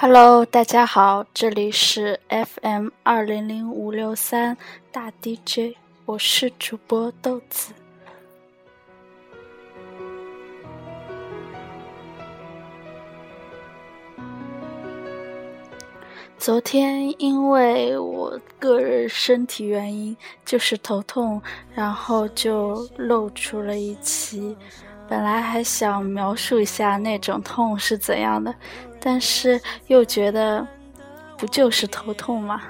Hello，大家好，这里是 FM 二零零五六三大 DJ，我是主播豆子。昨天因为我个人身体原因，就是头痛，然后就露出了一期。本来还想描述一下那种痛是怎样的。但是又觉得，不就是头痛吗？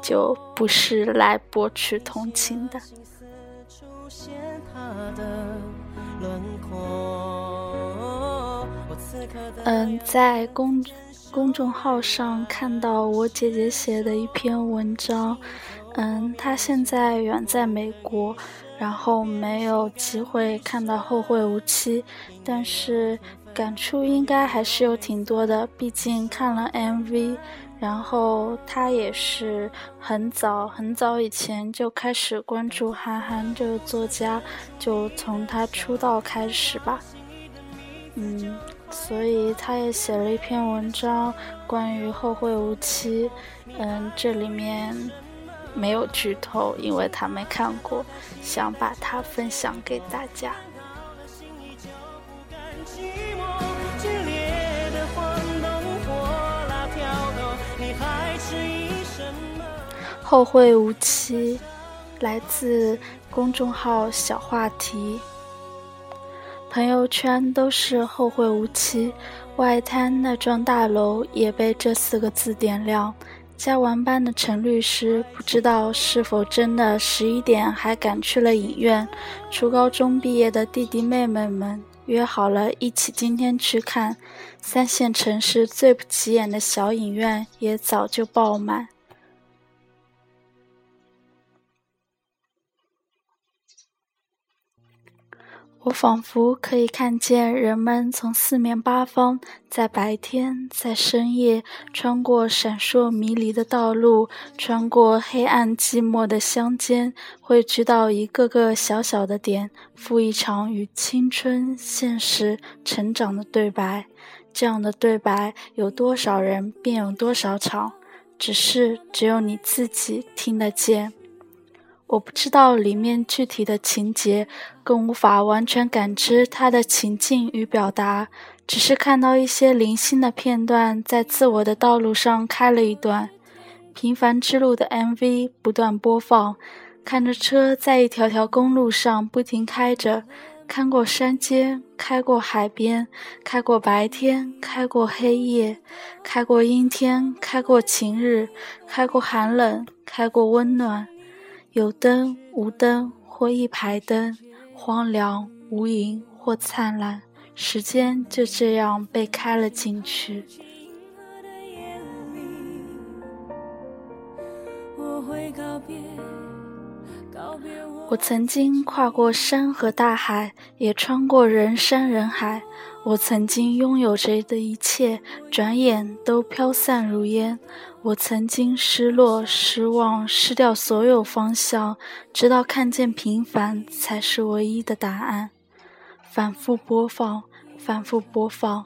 就不是来博取同情的。嗯，在公公众号上看到我姐姐写的一篇文章，嗯，她现在远在美国，然后没有机会看到《后会无期》，但是。感触应该还是有挺多的，毕竟看了 MV，然后他也是很早很早以前就开始关注韩寒这个作家，就从他出道开始吧。嗯，所以他也写了一篇文章关于《后会无期》，嗯，这里面没有剧透，因为他没看过，想把它分享给大家。后会无期，来自公众号小话题。朋友圈都是后会无期，外滩那幢大楼也被这四个字点亮。加完班的陈律师不知道是否真的十一点还赶去了影院。初高中毕业的弟弟妹妹们约好了一起今天去看。三线城市最不起眼的小影院也早就爆满。我仿佛可以看见人们从四面八方，在白天，在深夜，穿过闪烁迷离的道路，穿过黑暗寂寞的乡间，汇聚到一个个小小的点，赴一场与青春、现实、成长的对白。这样的对白，有多少人，便有多少场，只是只有你自己听得见。我不知道里面具体的情节，更无法完全感知它的情境与表达，只是看到一些零星的片段，在自我的道路上开了一段。平凡之路的 MV 不断播放，看着车在一条条公路上不停开着，看过山间，开过海边，开过白天，开过黑夜，开过阴天，开过晴日，开过寒冷，开过温暖。有灯无灯，或一排灯；荒凉无垠，或灿烂。时间就这样被开了进去。我曾经跨过山和大海，也穿过人山人海。我曾经拥有着的一切，转眼都飘散如烟。我曾经失落、失望、失掉所有方向，直到看见平凡才是唯一的答案。反复播放，反复播放，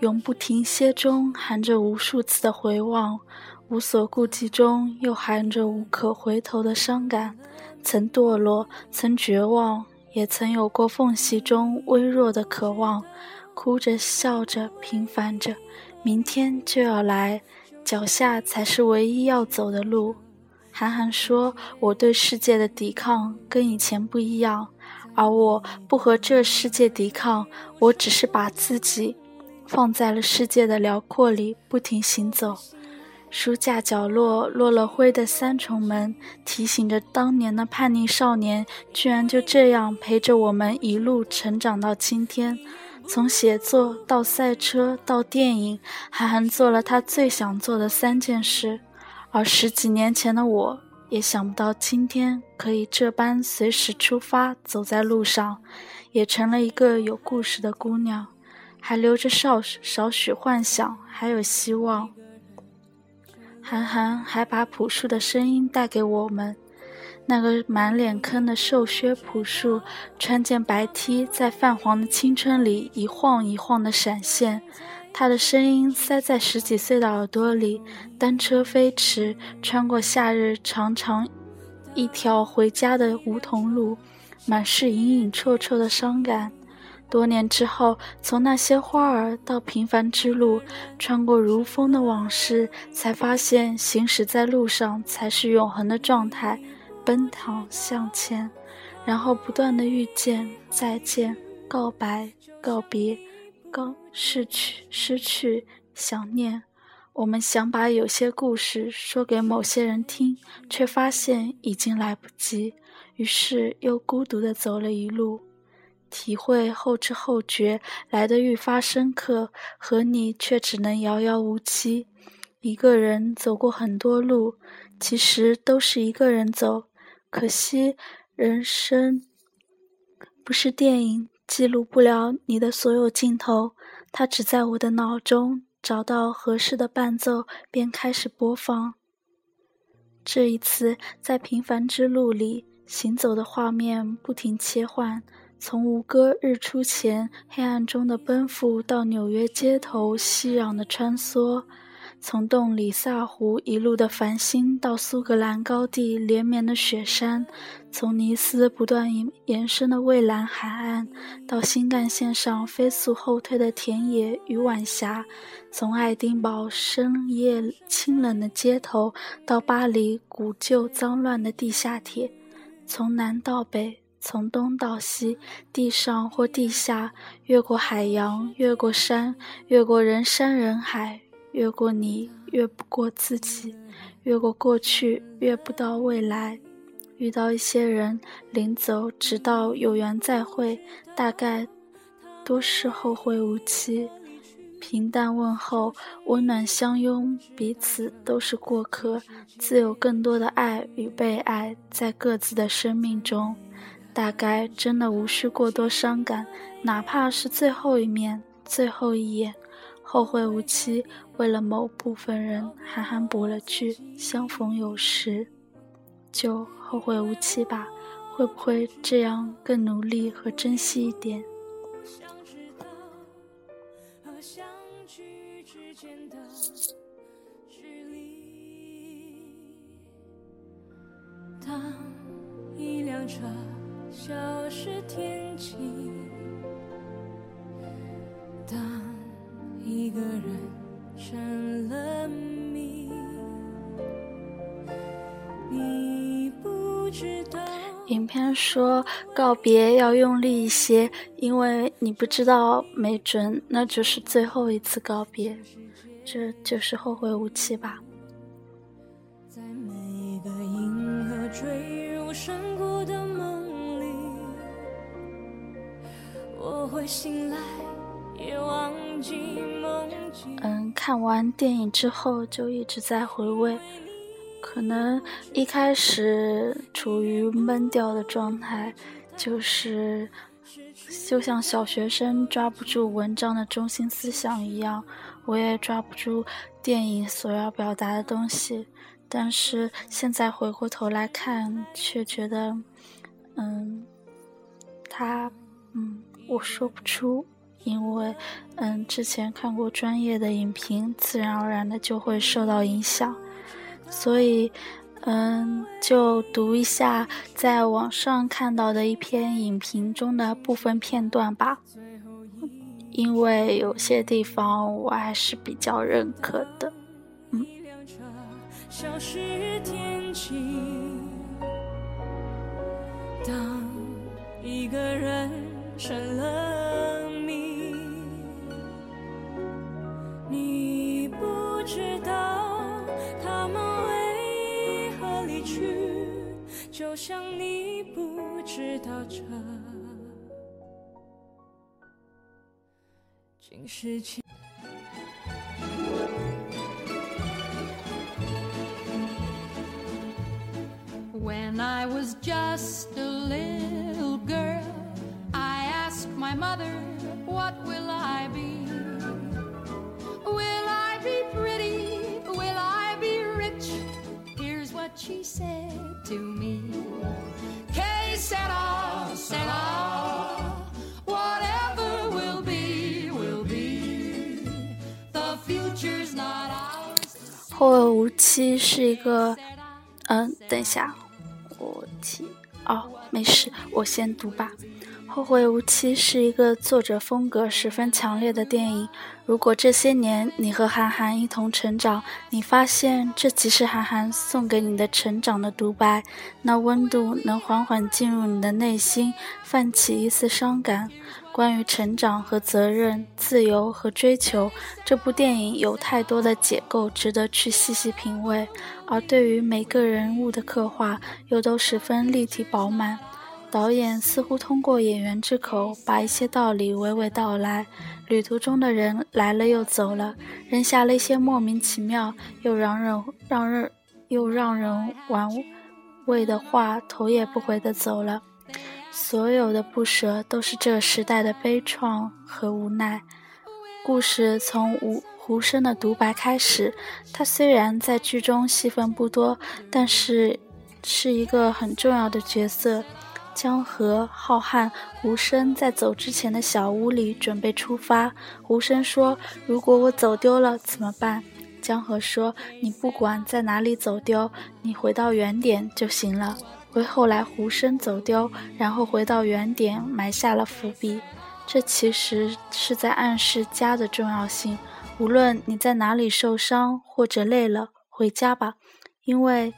永不停歇中含着无数次的回望，无所顾忌中又含着无可回头的伤感。曾堕落，曾绝望，也曾有过缝隙中微弱的渴望，哭着笑着，平凡着，明天就要来，脚下才是唯一要走的路。韩寒说：“我对世界的抵抗跟以前不一样，而我不和这世界抵抗，我只是把自己放在了世界的辽阔里，不停行走。”书架角落落了灰的三重门，提醒着当年的叛逆少年，居然就这样陪着我们一路成长到今天。从写作到赛车到电影，韩寒做了他最想做的三件事。而十几年前的我，也想不到今天可以这般随时出发，走在路上，也成了一个有故事的姑娘，还留着少少许幻想，还有希望。韩寒还把朴树的声音带给我们，那个满脸坑的瘦削朴树，穿件白 T，在泛黄的青春里一晃一晃的闪现。他的声音塞在十几岁的耳朵里。单车飞驰，穿过夏日长长一条回家的梧桐路，满是隐隐绰绰的伤感。多年之后，从那些花儿到平凡之路，穿过如风的往事，才发现行驶在路上才是永恒的状态。奔腾向前，然后不断的遇见、再见、告白、告别、告逝去、失去、想念。我们想把有些故事说给某些人听，却发现已经来不及，于是又孤独的走了一路。体会后知后觉来得愈发深刻，和你却只能遥遥无期。一个人走过很多路，其实都是一个人走。可惜人生不是电影，记录不了你的所有镜头。它只在我的脑中找到合适的伴奏，便开始播放。这一次在平凡之路里行走的画面不停切换。从吴哥日出前黑暗中的奔赴，到纽约街头熙攘的穿梭；从洞里萨湖一路的繁星，到苏格兰高地连绵的雪山；从尼斯不断延延伸的蔚蓝海岸，到新干线上飞速后退的田野与晚霞；从爱丁堡深夜清冷的街头，到巴黎古旧脏乱的地下铁；从南到北。从东到西，地上或地下，越过海洋，越过山，越过人山人海，越过你，越不过自己，越过过去，越不到未来。遇到一些人，临走，直到有缘再会，大概都是后会无期。平淡问候，温暖相拥，彼此都是过客，自有更多的爱与被爱，在各自的生命中。大概真的无需过多伤感，哪怕是最后一面、最后一眼，后会无期。为了某部分人，韩寒补了句“相逢有时”，就后会无期吧。会不会这样更努力和珍惜一点？当一辆车。消失天际。当一个人成了谜，你不知道。影片说告别要用力一些，因为你不知道，没准那就是最后一次告别，这就是后会无期吧。在每个银河坠入山谷的梦。嗯，看完电影之后就一直在回味，可能一开始处于闷掉的状态，就是就像小学生抓不住文章的中心思想一样，我也抓不住电影所要表达的东西。但是现在回过头来看，却觉得，嗯，他，嗯。我说不出，因为，嗯，之前看过专业的影评，自然而然的就会受到影响，所以，嗯，就读一下在网上看到的一篇影评中的部分片段吧，因为有些地方我还是比较认可的，嗯。当一个人。成了知道他们为何离去，就像你不知道这竟是情。When I was just a little girl. I asked my mother, what will I be? she said to me. Que sera, sera. Whatever will be, will be. The future's not ours. 后会无期是一个，嗯，等一下，我期哦，没事，我先读吧。后会无期是一个作者风格十分强烈的电影。如果这些年你和韩寒一同成长，你发现这即是韩寒送给你的成长的独白，那温度能缓缓进入你的内心，泛起一丝伤感。关于成长和责任、自由和追求，这部电影有太多的解构值得去细细品味，而对于每个人物的刻画，又都十分立体饱满。导演似乎通过演员之口，把一些道理娓娓道来。旅途中的人来了又走了，扔下了一些莫名其妙又让人让人又让人玩味的话，头也不回地走了。所有的不舍，都是这时代的悲怆和无奈。故事从无胡生的独白开始，他虽然在剧中戏份不多，但是是一个很重要的角色。江河、浩瀚、无声在走之前的小屋里准备出发。无声说：“如果我走丢了怎么办？”江河说：“你不管在哪里走丢，你回到原点就行了。”为后来胡生走丢，然后回到原点埋下了伏笔。这其实是在暗示家的重要性。无论你在哪里受伤或者累了，回家吧，因为。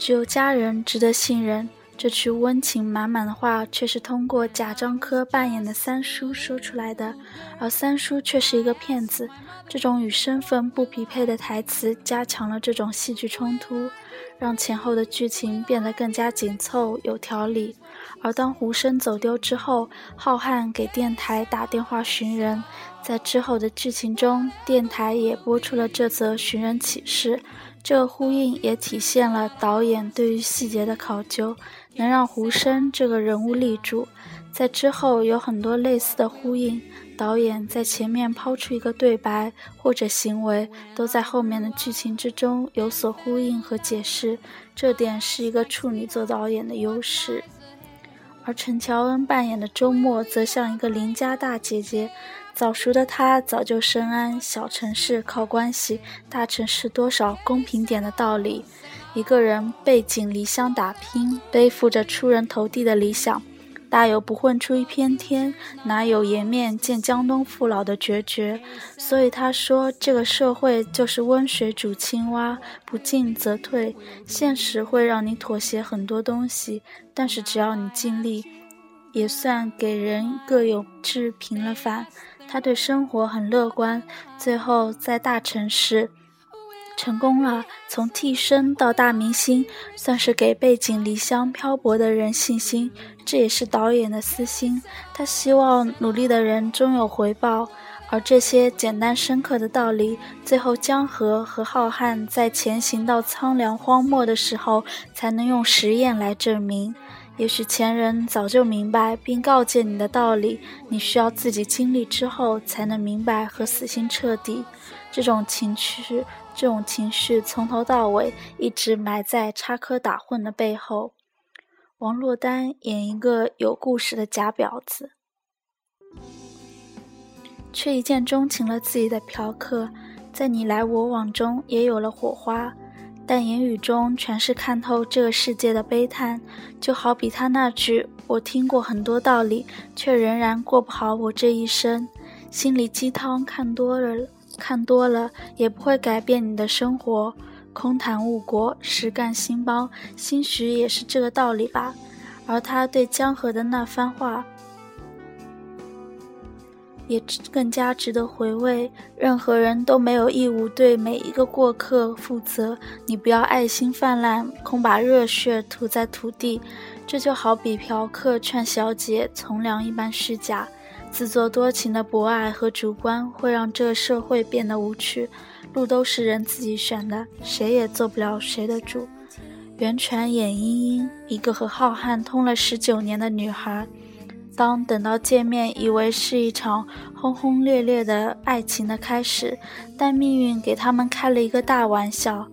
只有家人值得信任。这句温情满满的话，却是通过贾樟柯扮演的三叔说出来的，而三叔却是一个骗子。这种与身份不匹配的台词，加强了这种戏剧冲突，让前后的剧情变得更加紧凑有条理。而当胡生走丢之后，浩瀚给电台打电话寻人，在之后的剧情中，电台也播出了这则寻人启事。这呼应也体现了导演对于细节的考究，能让胡生这个人物立住。在之后有很多类似的呼应，导演在前面抛出一个对白或者行为，都在后面的剧情之中有所呼应和解释。这点是一个处女座导演的优势。而陈乔恩扮演的周末，则像一个邻家大姐姐。早熟的他早就深谙小城市靠关系，大城市多少公平点的道理。一个人背井离乡打拼，背负着出人头地的理想，大有不混出一片天，哪有颜面见江东父老的决绝。所以他说，这个社会就是温水煮青蛙，不进则退。现实会让你妥协很多东西，但是只要你尽力，也算给人各有志平了反。他对生活很乐观，最后在大城市成功了，从替身到大明星，算是给背井离乡漂泊的人信心。这也是导演的私心，他希望努力的人终有回报。而这些简单深刻的道理，最后江河和浩瀚在前行到苍凉荒漠的时候，才能用实验来证明。也许前人早就明白并告诫你的道理，你需要自己经历之后才能明白和死心彻底。这种情绪，这种情绪从头到尾一直埋在插科打诨的背后。王珞丹演一个有故事的假婊子，却一见钟情了自己的嫖客，在你来我往中也有了火花。但言语中全是看透这个世界的悲叹，就好比他那句“我听过很多道理，却仍然过不好我这一生”。心里鸡汤看多了，看多了也不会改变你的生活。空谈误国，实干兴邦，兴许也是这个道理吧。而他对江河的那番话。也更加值得回味。任何人都没有义务对每一个过客负责。你不要爱心泛滥，空把热血涂在土地。这就好比嫖客劝小姐从良一般虚假。自作多情的博爱和主观会让这社会变得无趣。路都是人自己选的，谁也做不了谁的主。袁泉演茵茵，一个和浩瀚通了十九年的女孩。当等到见面，以为是一场轰轰烈烈的爱情的开始，但命运给他们开了一个大玩笑。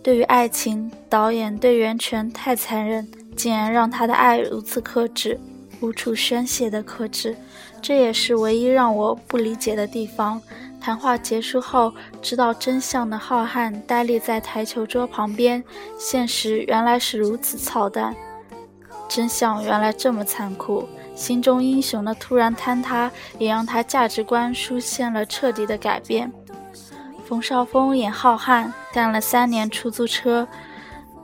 对于爱情，导演对袁泉太残忍，竟然让他的爱如此克制。无处宣泄的克制，这也是唯一让我不理解的地方。谈话结束后，知道真相的浩瀚呆立在台球桌旁边。现实原来是如此操蛋，真相原来这么残酷。心中英雄的突然坍塌，也让他价值观出现了彻底的改变。冯绍峰演浩瀚，干了三年出租车，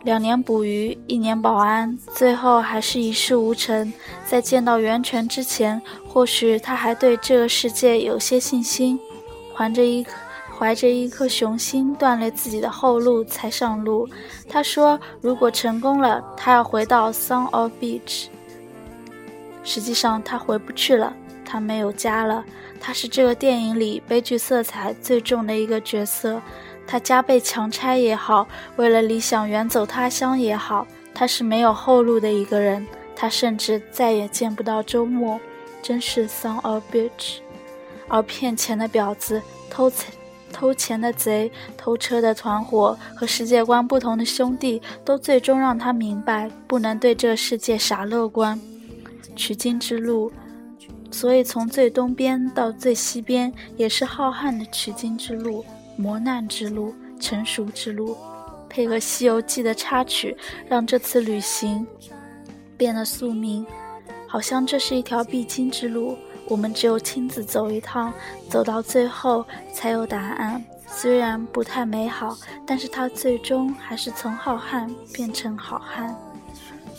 两年捕鱼，一年保安，最后还是一事无成。在见到袁泉之前，或许他还对这个世界有些信心，怀着一颗怀着一颗雄心，锻炼自己的后路才上路。他说，如果成功了，他要回到 Song of Beach。实际上，他回不去了。他没有家了。他是这个电影里悲剧色彩最重的一个角色。他家被强拆也好，为了理想远走他乡也好，他是没有后路的一个人。他甚至再也见不到周末。真是 son of bitch。而骗钱的婊子、偷钱、偷钱的贼、偷车的团伙和世界观不同的兄弟，都最终让他明白，不能对这世界傻乐观。取经之路，所以从最东边到最西边，也是浩瀚的取经之路、磨难之路、成熟之路。配合《西游记》的插曲，让这次旅行变得宿命，好像这是一条必经之路。我们只有亲自走一趟，走到最后才有答案。虽然不太美好，但是它最终还是从浩瀚变成好汉。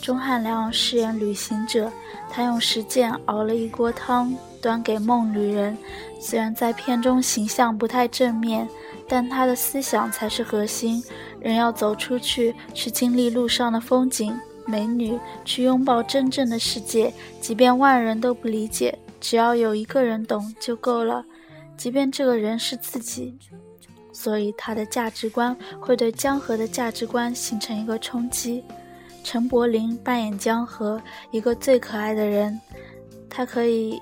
钟汉良饰演旅行者，他用实践熬了一锅汤，端给梦旅人。虽然在片中形象不太正面，但他的思想才是核心。人要走出去，去经历路上的风景、美女，去拥抱真正的世界。即便万人都不理解，只要有一个人懂就够了。即便这个人是自己，所以他的价值观会对江河的价值观形成一个冲击。陈柏霖扮演江河，一个最可爱的人。他可以，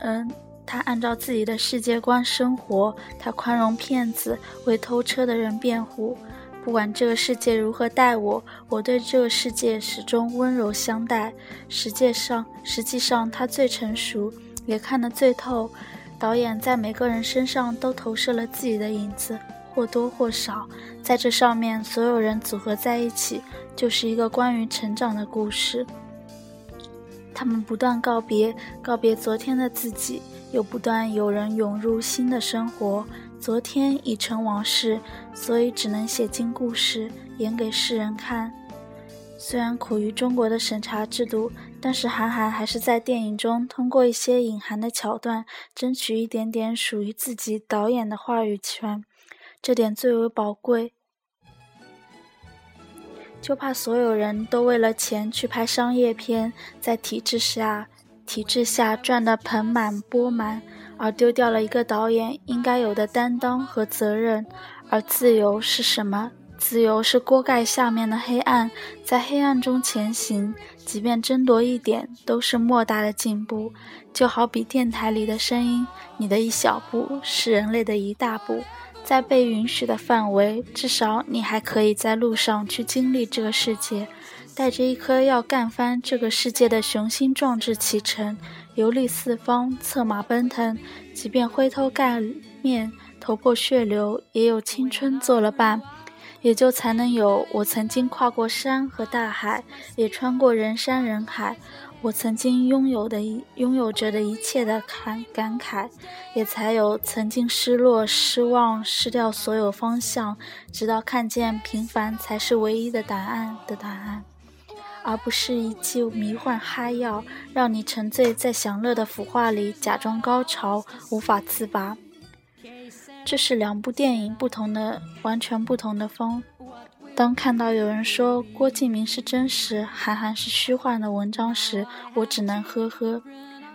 嗯，他按照自己的世界观生活。他宽容骗子，为偷车的人辩护。不管这个世界如何待我，我对这个世界始终温柔相待。实际上，实际上他最成熟，也看得最透。导演在每个人身上都投射了自己的影子。或多或少，在这上面，所有人组合在一起，就是一个关于成长的故事。他们不断告别，告别昨天的自己，又不断有人涌入新的生活。昨天已成往事，所以只能写进故事，演给世人看。虽然苦于中国的审查制度，但是韩寒还是在电影中通过一些隐含的桥段，争取一点点属于自己导演的话语权。这点最为宝贵，就怕所有人都为了钱去拍商业片，在体制下，体制下赚得盆满钵满，而丢掉了一个导演应该有的担当和责任。而自由是什么？自由是锅盖下面的黑暗，在黑暗中前行，即便争夺一点，都是莫大的进步。就好比电台里的声音，你的一小步是人类的一大步。在被允许的范围，至少你还可以在路上去经历这个世界，带着一颗要干翻这个世界的雄心壮志启程，游历四方，策马奔腾。即便灰头盖面、头破血流，也有青春做了伴，也就才能有我曾经跨过山和大海，也穿过人山人海。我曾经拥有的一、拥有着的一切的感感慨，也才有曾经失落、失望、失掉所有方向，直到看见平凡才是唯一的答案的答案，而不是一剂迷幻嗨药，让你沉醉在享乐的腐化里，假装高潮，无法自拔。这是两部电影不同的、完全不同的风。当看到有人说郭敬明是真实，韩寒是虚幻的文章时，我只能呵呵。《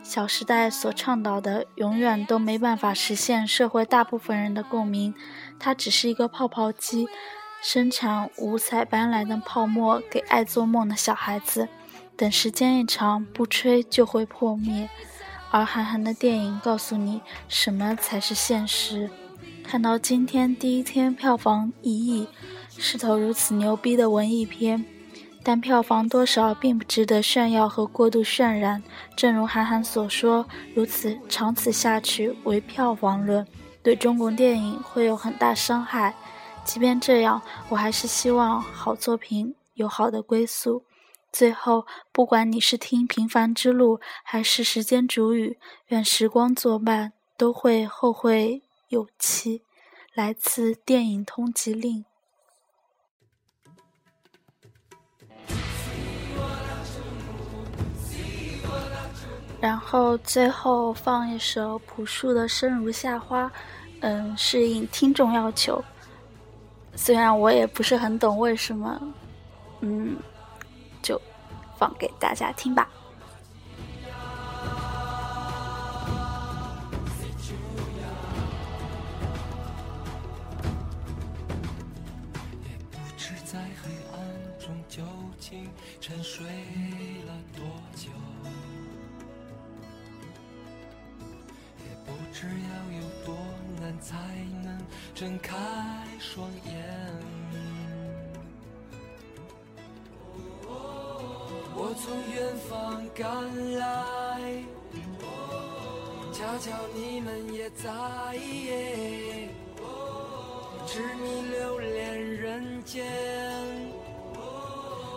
小时代》所倡导的永远都没办法实现社会大部分人的共鸣，它只是一个泡泡机，生产五彩斑斓的泡沫给爱做梦的小孩子，等时间一长，不吹就会破灭。而韩寒的电影告诉你什么才是现实。看到今天第一天票房一亿。是头如此牛逼的文艺片，但票房多少并不值得炫耀和过度渲染。正如韩寒所说：“如此长此下去，唯票房论，对中国电影会有很大伤害。”即便这样，我还是希望好作品有好的归宿。最后，不管你是听《平凡之路》还是《时间煮雨》，愿时光作伴，都会后会有期。来自电影通缉令。然后最后放一首朴树的《生如夏花》，嗯，适应听众要求。虽然我也不是很懂为什么，嗯，就放给大家听吧。沉睡了多久，也不知要有多难才能睁开双眼。我从远方赶来，恰巧你们也在，痴迷留恋人间。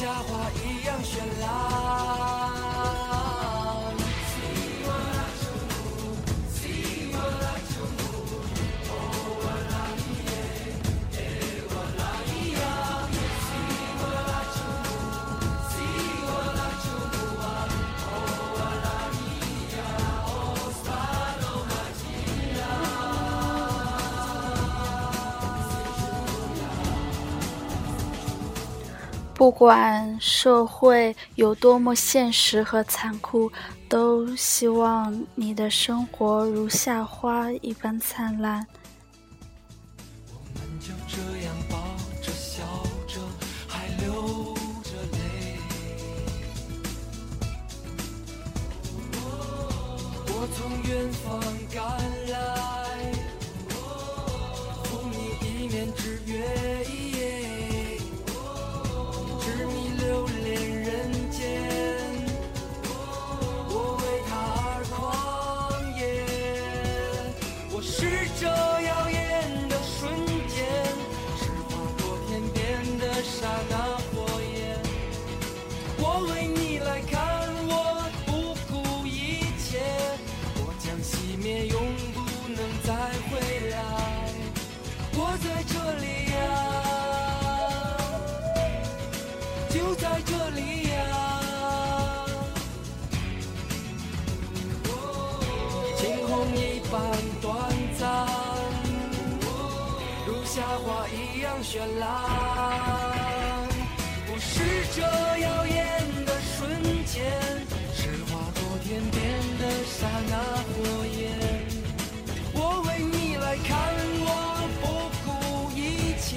像夏花一样绚烂。不管社会有多么现实和残酷，都希望你的生活如夏花一般灿烂。我，从远方赶样绚烂，我是这耀眼的瞬间，是划过天边的刹那火焰。我为你来看，我不顾一切，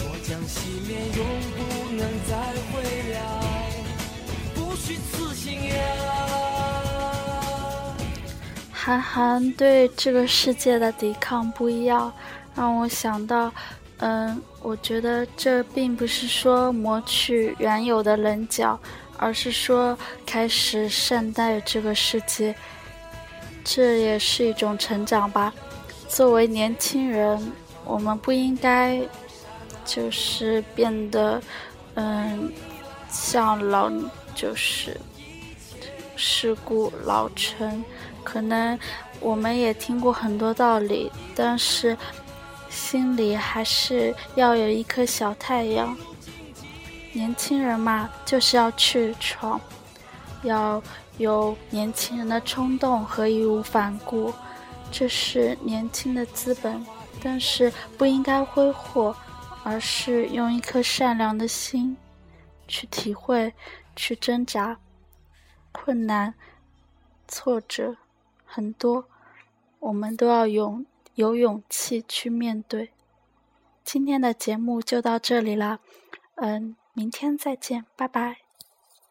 我将熄灭，永不能再回来。不虚此行呀。韩寒对这个世界的抵抗不一样，让我想到。嗯，我觉得这并不是说磨去原有的棱角，而是说开始善待这个世界，这也是一种成长吧。作为年轻人，我们不应该就是变得嗯像老就是世故老成，可能我们也听过很多道理，但是。心里还是要有一颗小太阳。年轻人嘛，就是要去闯，要有年轻人的冲动和义无反顾。这是年轻的资本，但是不应该挥霍，而是用一颗善良的心去体会、去挣扎。困难、挫折很多，我们都要勇有勇气去面对。今天的节目就到这里了，嗯，明天再见，拜拜。